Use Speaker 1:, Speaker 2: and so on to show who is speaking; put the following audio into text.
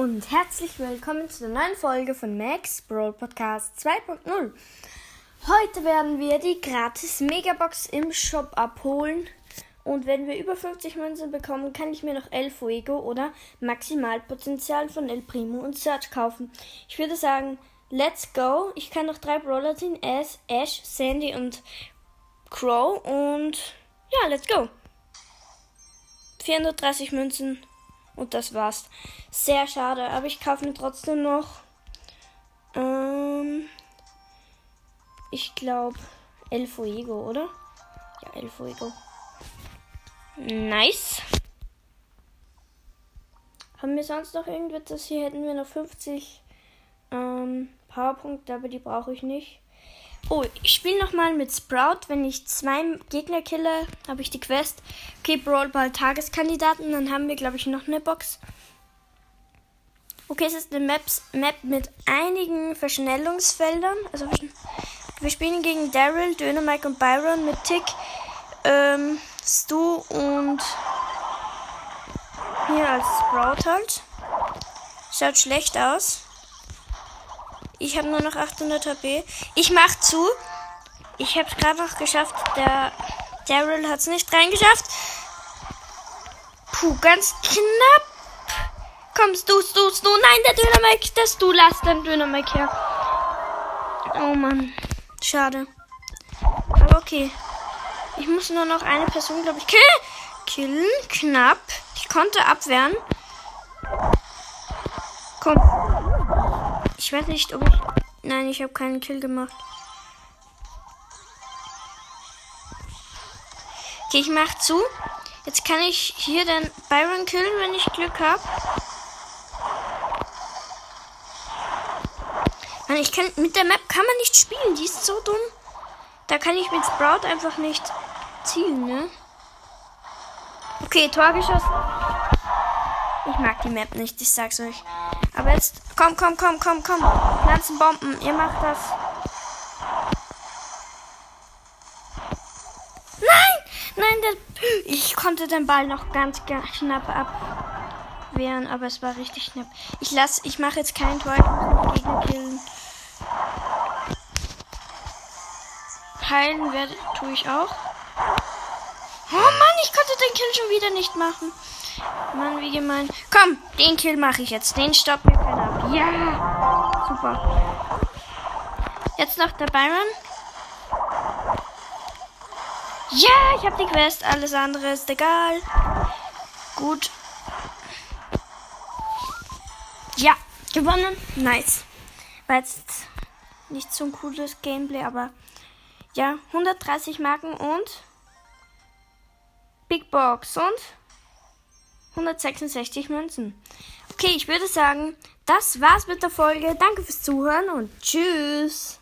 Speaker 1: und herzlich willkommen zu der neuen Folge von Max Brawl Podcast 2.0. Heute werden wir die gratis Megabox im Shop abholen. Und wenn wir über 50 Münzen bekommen, kann ich mir noch El Fuego oder Maximalpotenzial von El Primo und Search kaufen. Ich würde sagen, let's go. Ich kann noch drei Brawler ziehen: Ash, Ash, Sandy und Crow. Und ja, let's go. 430 Münzen und das war's. Sehr schade, aber ich kaufe mir trotzdem noch. Ähm, ich glaube El Fuego, oder? Ja, El Fuego. Nice. Haben wir sonst noch irgendetwas? Hier hätten wir noch 50 ähm, Powerpunkte, aber die brauche ich nicht. Oh, ich spiele nochmal mit Sprout. Wenn ich zwei Gegner kille, habe ich die Quest. Okay, Brawl Ball Tageskandidaten. Dann haben wir, glaube ich, noch eine Box. Okay, es ist eine Maps, Map mit einigen Verschnellungsfeldern. Also wir spielen gegen Daryl, Dönermike und Byron mit Tick, ähm, Stu und hier als Sprout halt. Schaut schlecht aus. Ich habe nur noch 800 HP. Ich mach zu. Ich habe es gerade noch geschafft. Der Daryl hat es nicht reingeschafft. Puh, ganz knapp. Kommst du, du, du. Nein, der Dynamik, das du lass den Dynamik her. Oh Mann. Schade. Aber okay. Ich muss nur noch eine Person, glaube ich, kill killen. Knapp. Ich konnte abwehren. Komm. Ich weiß nicht, ob ich. Nein, ich habe keinen Kill gemacht. Okay, ich mach zu. Jetzt kann ich hier den Byron killen, wenn ich Glück habe. Mann, ich kann mit der Map kann man nicht spielen, die ist so dumm. Da kann ich mit Sprout einfach nicht zielen, ne? Okay, Tor geschossen. Ich mag die Map nicht, ich sag's euch. Aber jetzt, komm, komm, komm, komm, komm. Pflanzen Bomben, ihr macht das. Nein! Nein, der, ich konnte den Ball noch ganz knapp abwehren, aber es war richtig knapp. Ich lass, ich mache jetzt kein Tor, ich killen. Heilen werde, tue ich auch. Oh Mann, ich konnte den Kill schon wieder nicht machen. Mann, wie gemein. Komm, den Kill mache ich jetzt. Den stoppt mir keiner ab. Ja, super. Jetzt noch der Byron. Ja, ich habe die Quest. Alles andere ist egal. Gut. Ja, gewonnen. Nice. War jetzt nicht so ein cooles Gameplay, aber ja, 130 Marken und Big Box und 166 Münzen. Okay, ich würde sagen, das war's mit der Folge. Danke fürs Zuhören und tschüss.